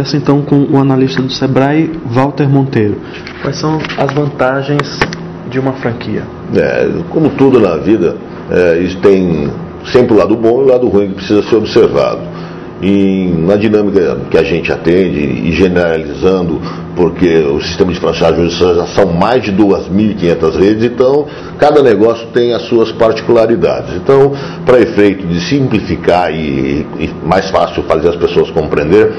conversa então com o analista do Sebrae, Walter Monteiro. Quais são as vantagens de uma franquia? É, como tudo na vida, é, isso tem sempre o lado bom e o lado ruim que precisa ser observado. E na dinâmica que a gente atende e generalizando, porque o sistema de franchise já são mais de 2.500 redes, então cada negócio tem as suas particularidades. Então, para efeito de simplificar e, e mais fácil fazer as pessoas compreender,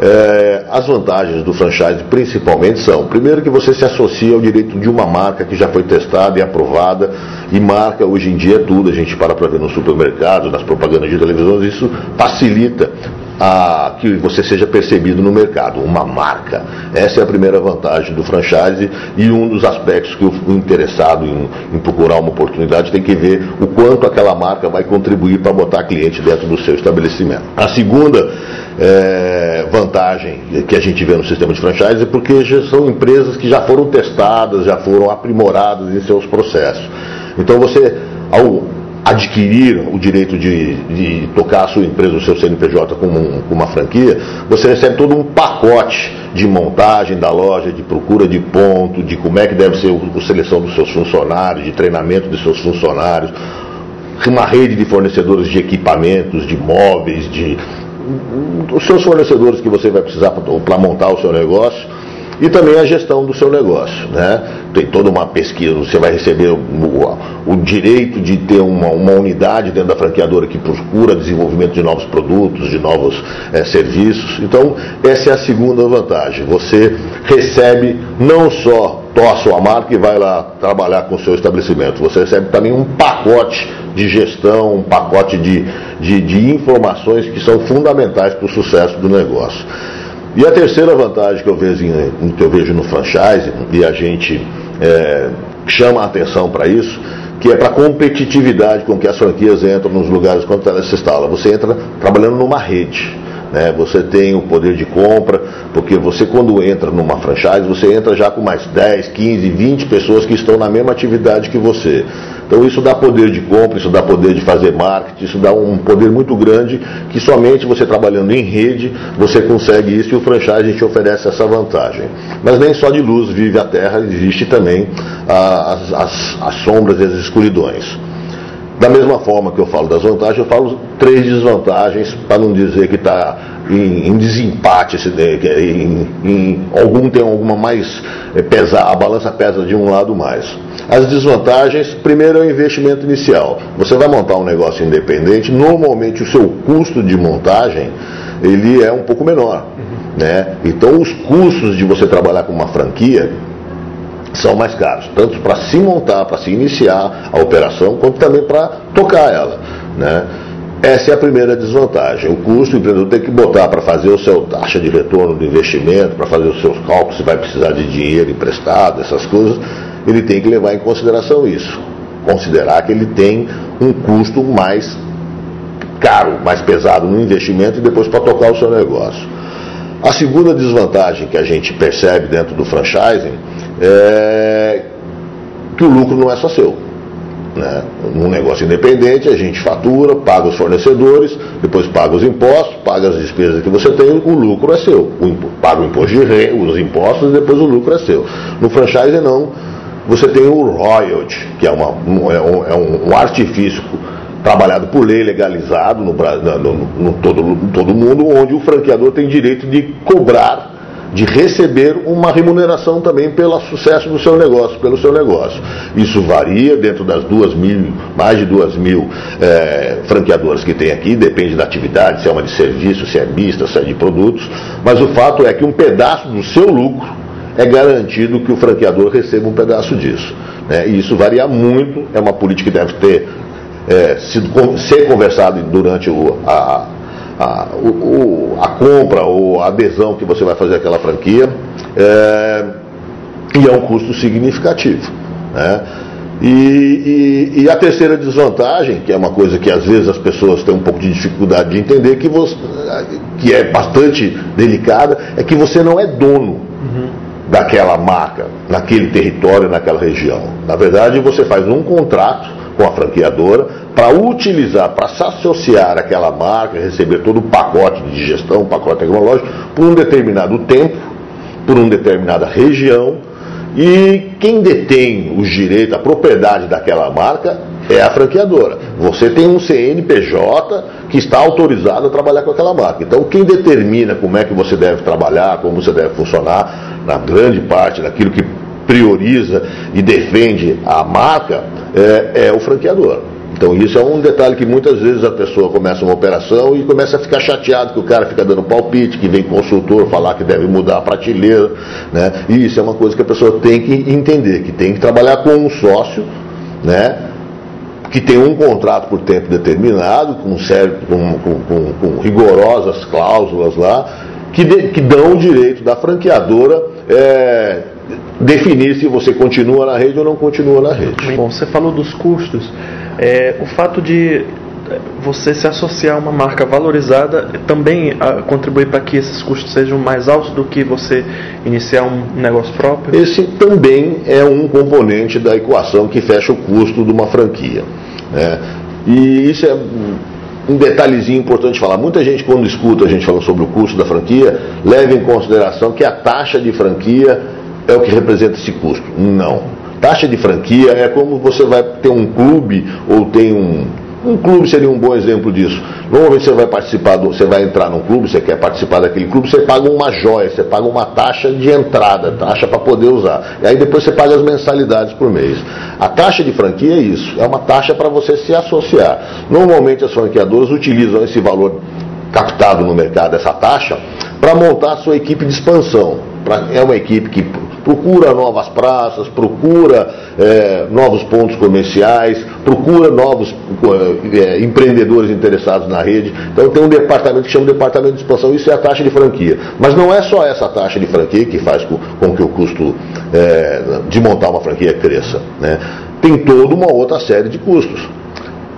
é, as vantagens do franchise principalmente são, primeiro que você se associa ao direito de uma marca que já foi testada e aprovada, e marca hoje em dia é tudo, a gente para para ver no supermercado, nas propagandas de televisão, isso facilita a, que você seja percebido no mercado, uma marca. Essa é a primeira vantagem do franchise e um dos aspectos que o, interessado em, em, procurar uma oportunidade tem que ver o quanto aquela marca vai contribuir para botar cliente dentro do seu estabelecimento. A segunda é, vantagem que a gente vê no sistema de franchise é porque já são empresas que já foram testadas, já foram aprimoradas em seus processos. Então você, ao adquirir o direito de, de tocar a sua empresa, o seu CNPJ com, um, uma franquia, você recebe todo um pacote de montagem da loja, de procura de ponto, de como é que deve ser a seleção dos seus funcionários, de treinamento dos seus funcionários, uma rede de fornecedores de equipamentos, de móveis, de os seus fornecedores que você vai precisar para montar o seu negócio e também a gestão do seu negócio. Né? Tem toda uma pesquisa, você vai receber o, o direito de ter uma, uma, unidade dentro da franqueadora que procura desenvolvimento de novos produtos, de novos é, serviços. Então, essa é a segunda vantagem. Você recebe não só a sua marca e vai lá trabalhar com o seu estabelecimento, você recebe também um pacote de gestão, um pacote de, de, de informações que são fundamentais para o sucesso do negócio. E a terceira vantagem que eu vejo, em, que eu vejo no franchise, e a gente é, chama a atenção para isso, que é para a competitividade com que as franquias entram nos lugares quando ela se instala. Você entra trabalhando numa rede. Né? Você tem o poder de compra, porque você quando entra numa franchise, você entra já com mais 10, 15, 20 pessoas que estão na mesma atividade que você. Então isso dá poder de compra, isso dá poder de fazer marketing, isso dá um poder muito grande que somente você trabalhando em rede você consegue isso e o franchise te oferece essa vantagem. Mas nem só de luz vive a terra, existe também as, as, as sombras e as escuridões. Da mesma forma que eu falo das vantagens, eu falo três desvantagens, para não dizer que está em, em, desempate, em, em, algum tem alguma mais é, pesar, a balança pesa de um lado mais. As desvantagens, primeiro é o investimento inicial. Você vai montar um negócio independente, normalmente o seu custo de montagem ele é um pouco menor. Né? Então os custos de você trabalhar com uma franquia são mais caros, tanto para se montar, para se iniciar a operação, quanto também para tocar ela. Né? Essa é a primeira desvantagem. O custo o empreendedor tem que botar para fazer o seu taxa de retorno do investimento, para fazer os seus cálculos, se vai precisar de dinheiro emprestado, essas coisas, ele tem que levar em consideração isso. Considerar que ele tem um custo mais caro, mais pesado no investimento e depois para tocar o seu negócio. A segunda desvantagem que a gente percebe dentro do franchising é que o lucro não é só seu. Né? Num negócio independente, a gente fatura, paga os fornecedores, depois paga os impostos, paga as despesas que você tem, o lucro é seu. O, paga o imposto de renda, os impostos e depois o lucro é seu. No franchise não. Você tem o royalty, que é, uma, um, é, um, é um artifício trabalhado por lei, legalizado no, no, no, todo, no todo mundo, onde o franqueador tem direito de cobrar de receber uma remuneração também pelo sucesso do seu negócio, pelo seu negócio. Isso varia dentro das duas mil, mais de duas mil é, franqueadoras que tem aqui, depende da atividade, se é uma de serviço, se é mista, se é de produtos, mas o fato é que um pedaço do seu lucro é garantido que o franqueador receba um pedaço disso. Né? E isso varia muito, é uma política que deve ter é, sido, ser conversada durante o, a, a, o, a compra ou a adesão que você vai fazer àquela franquia, é, e é um custo significativo. Né? E, e, e, a terceira desvantagem, que é uma coisa que às vezes as pessoas têm um pouco de dificuldade de entender, que, você, que é bastante delicada, é que você não é dono uhum. daquela marca, naquele território, naquela região. Na verdade, você faz um contrato com a franqueadora para utilizar, para se associar àquela marca, receber todo o pacote de gestão, pacote tecnológico, por um determinado tempo, por uma determinada região, e quem detém os direitos, a propriedade daquela marca é a franqueadora. Você tem um CNPJ que está autorizado a trabalhar com aquela marca. Então, quem determina como é que você deve trabalhar, como você deve funcionar, na grande parte daquilo que prioriza e defende a marca, é, é o franqueador. Então isso é um detalhe que muitas vezes a pessoa começa uma operação e começa a ficar chateado que o cara fica dando palpite, que vem consultor falar que deve mudar a prateleira, né? E isso é uma coisa que a pessoa tem que entender, que tem que trabalhar com um sócio, né? Que tem um contrato por tempo determinado, com, certo, com, com, com, rigorosas cláusulas lá, que, de, que dão o direito da franqueadora é, definir se você continua na rede ou não continua na rede. Bom, você falou dos custos. É, o fato de você se associar a uma marca valorizada também a, contribui para que esses custos sejam mais altos do que você iniciar um negócio próprio? Esse também é um componente da equação que fecha o custo de uma franquia. Né? E isso é um detalhezinho importante falar. Muita gente, quando escuta a gente falando sobre o custo da franquia, leva em consideração que a taxa de franquia é o que representa esse custo. Não. Taxa de franquia é como você vai ter um clube ou tem um. Um clube seria um bom exemplo disso. Normalmente você vai participar, do, você vai entrar num clube, você quer participar daquele clube, você paga uma joia, você paga uma taxa de entrada, taxa para poder usar. E aí depois você paga as mensalidades por mês. A taxa de franquia é isso, é uma taxa para você se associar. Normalmente as franqueadoras utilizam esse valor captado no mercado, essa taxa, para montar a sua equipe de expansão. Pra, é uma equipe que procura novas praças, procura é, novos pontos comerciais, procura novos é, empreendedores interessados na rede. Então tem um departamento que chama de departamento de expansão, isso é a taxa de franquia. Mas não é só essa taxa de franquia que faz com, com que o custo é, de montar uma franquia cresça. Né? Tem toda uma outra série de custos.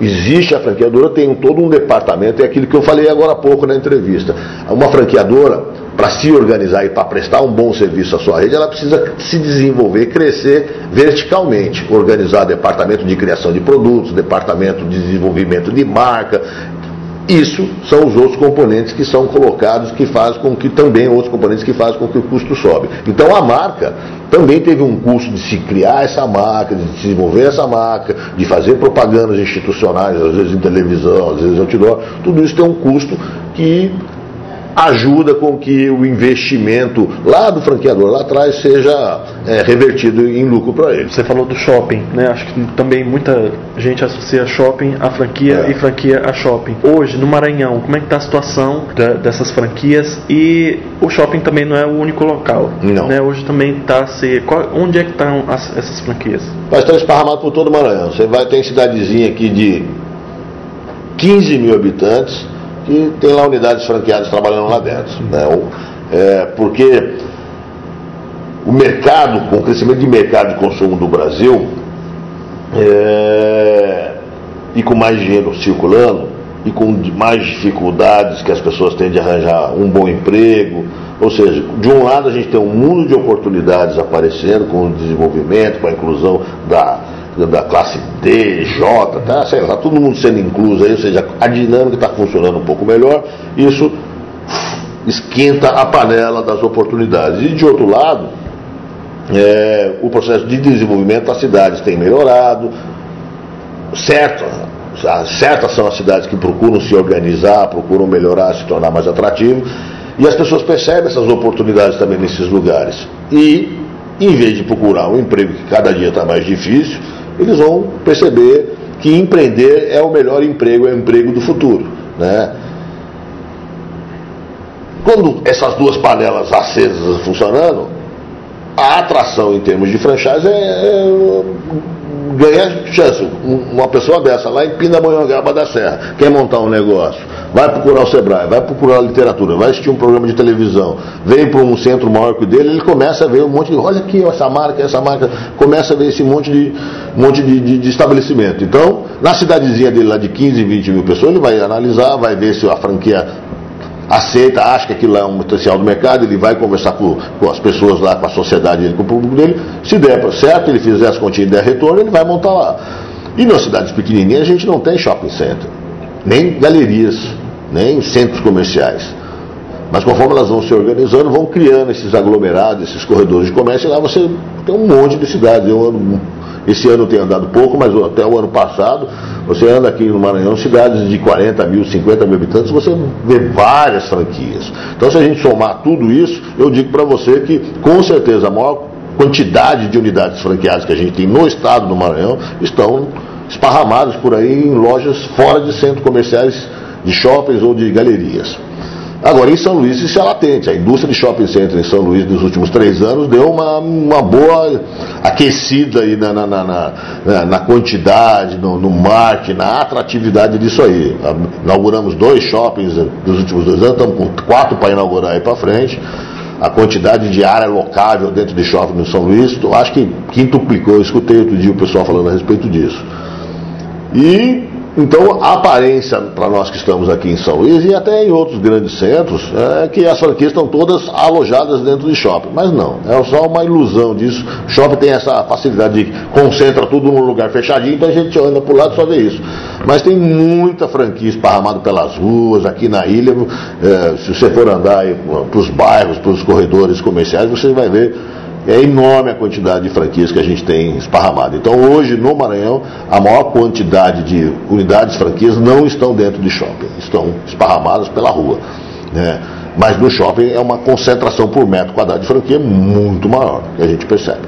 Existe a franqueadora, tem todo um departamento, é aquilo que eu falei agora há pouco na entrevista. Uma franqueadora, para se organizar e para prestar um bom serviço à sua rede, ela precisa se desenvolver, crescer verticalmente. Organizar departamento de criação de produtos, departamento de desenvolvimento de marca, isso são os outros componentes que são colocados, que fazem com que também outros componentes que fazem com que o custo sobe. Então a marca também teve um custo de se criar essa marca, de desenvolver essa marca, de fazer propagandas institucionais, às vezes em televisão, às vezes outdoor. Tudo isso tem um custo que ajuda com que o investimento lá do franqueador lá atrás seja é, revertido em lucro para ele. Você falou do shopping, né? Acho que também muita gente associa shopping a franquia é. e franquia a shopping. Hoje, no Maranhão, como é que está a situação da, dessas franquias? E o shopping também não é o único local. Não. Né? Hoje também está se. Qual, onde é que estão essas franquias? Nós estamos esparramados por todo o Maranhão. Você vai ter cidadezinha aqui de 15 mil habitantes que tem lá unidades franqueadas trabalhando lá dentro. Né? É, porque o mercado, com o crescimento de mercado de consumo do Brasil, é, e com mais dinheiro circulando, e com mais dificuldades que as pessoas têm de arranjar um bom emprego, ou seja, de um lado a gente tem um mundo de oportunidades aparecendo com o desenvolvimento, com a inclusão da, da classe D, J, tá, sei lá, todo mundo sendo incluso aí, ou seja, a dinâmica está funcionando um pouco melhor, isso esquenta a panela das oportunidades. E de outro lado, é, o processo de desenvolvimento das cidades tem melhorado, certo, certas são as cidades que procuram se organizar, procuram melhorar, se tornar mais atrativo, e as pessoas percebem essas oportunidades também nesses lugares. E, em vez de procurar um emprego que cada dia está mais difícil, eles vão perceber que empreender é o melhor emprego, é o emprego do futuro. Né? Quando essas duas panelas acesas funcionando, a atração em termos de franchise é, é ganha chance. Uma pessoa dessa lá em Pindamonhangaba da Serra, quer montar um negócio, vai procurar o Sebrae, vai procurar literatura, vai assistir um programa de televisão, vem para um centro maior que o dele, ele começa a ver um monte de. Olha aqui, essa marca, essa marca, começa a ver esse monte de, monte de, de, de estabelecimento. Então, na cidadezinha dele lá de 15, 20 mil pessoas, ele vai analisar, vai ver se a franquia aceita, acha que aquilo é um potencial do mercado, ele vai conversar com, com as pessoas lá, com a sociedade com o público dele. Se der certo, ele fizer as continhas e der retorno, ele vai montar lá. E nas cidades pequenininhas a gente não tem shopping center, nem galerias, nem centros comerciais. Mas conforme elas vão se organizando, vão criando esses aglomerados, esses corredores de comércio, e lá você tem um monte de cidades. Eu, esse ano tem andado pouco, mas até o ano passado, você anda aqui no Maranhão, cidades de 40 mil, 50 mil habitantes, você vê várias franquias. Então, se a gente somar tudo isso, eu digo para você que, com certeza, a maior quantidade de unidades franqueadas que a gente tem no estado do Maranhão estão esparramadas por aí em lojas fora de centros comerciais, de shoppings ou de galerias. Agora, em São Luís, isso é latente. A indústria de shopping center em São Luís, nos últimos três anos, deu uma, uma boa aquecida aí na, na, na, na quantidade, no, no marketing, na atratividade disso aí. Inauguramos dois shoppings nos últimos dois anos, estamos com quatro para inaugurar aí para frente. A quantidade de área locável dentro de shopping no São Luís, acho que quintuplicou. Eu escutei outro dia o pessoal falando a respeito disso. E então, a aparência para nós que estamos aqui em São Luís e até em outros grandes centros é que as franquias estão todas alojadas dentro de shopping. Mas não, é só uma ilusão disso. O shopping tem essa facilidade de concentra tudo num lugar fechadinho, então a gente anda por lado e só vê isso. Mas tem muita franquia esparramada pelas ruas, aqui na ilha. É, se você for andar para os bairros, para os corredores comerciais, você vai ver é enorme a quantidade de franquias que a gente tem esparramado. Então, hoje, no Maranhão, a maior quantidade de unidades franquias não estão dentro de shopping, estão esparramadas pela rua. Né? Mas no shopping é uma concentração por metro quadrado de franquia muito maior, que a gente percebe.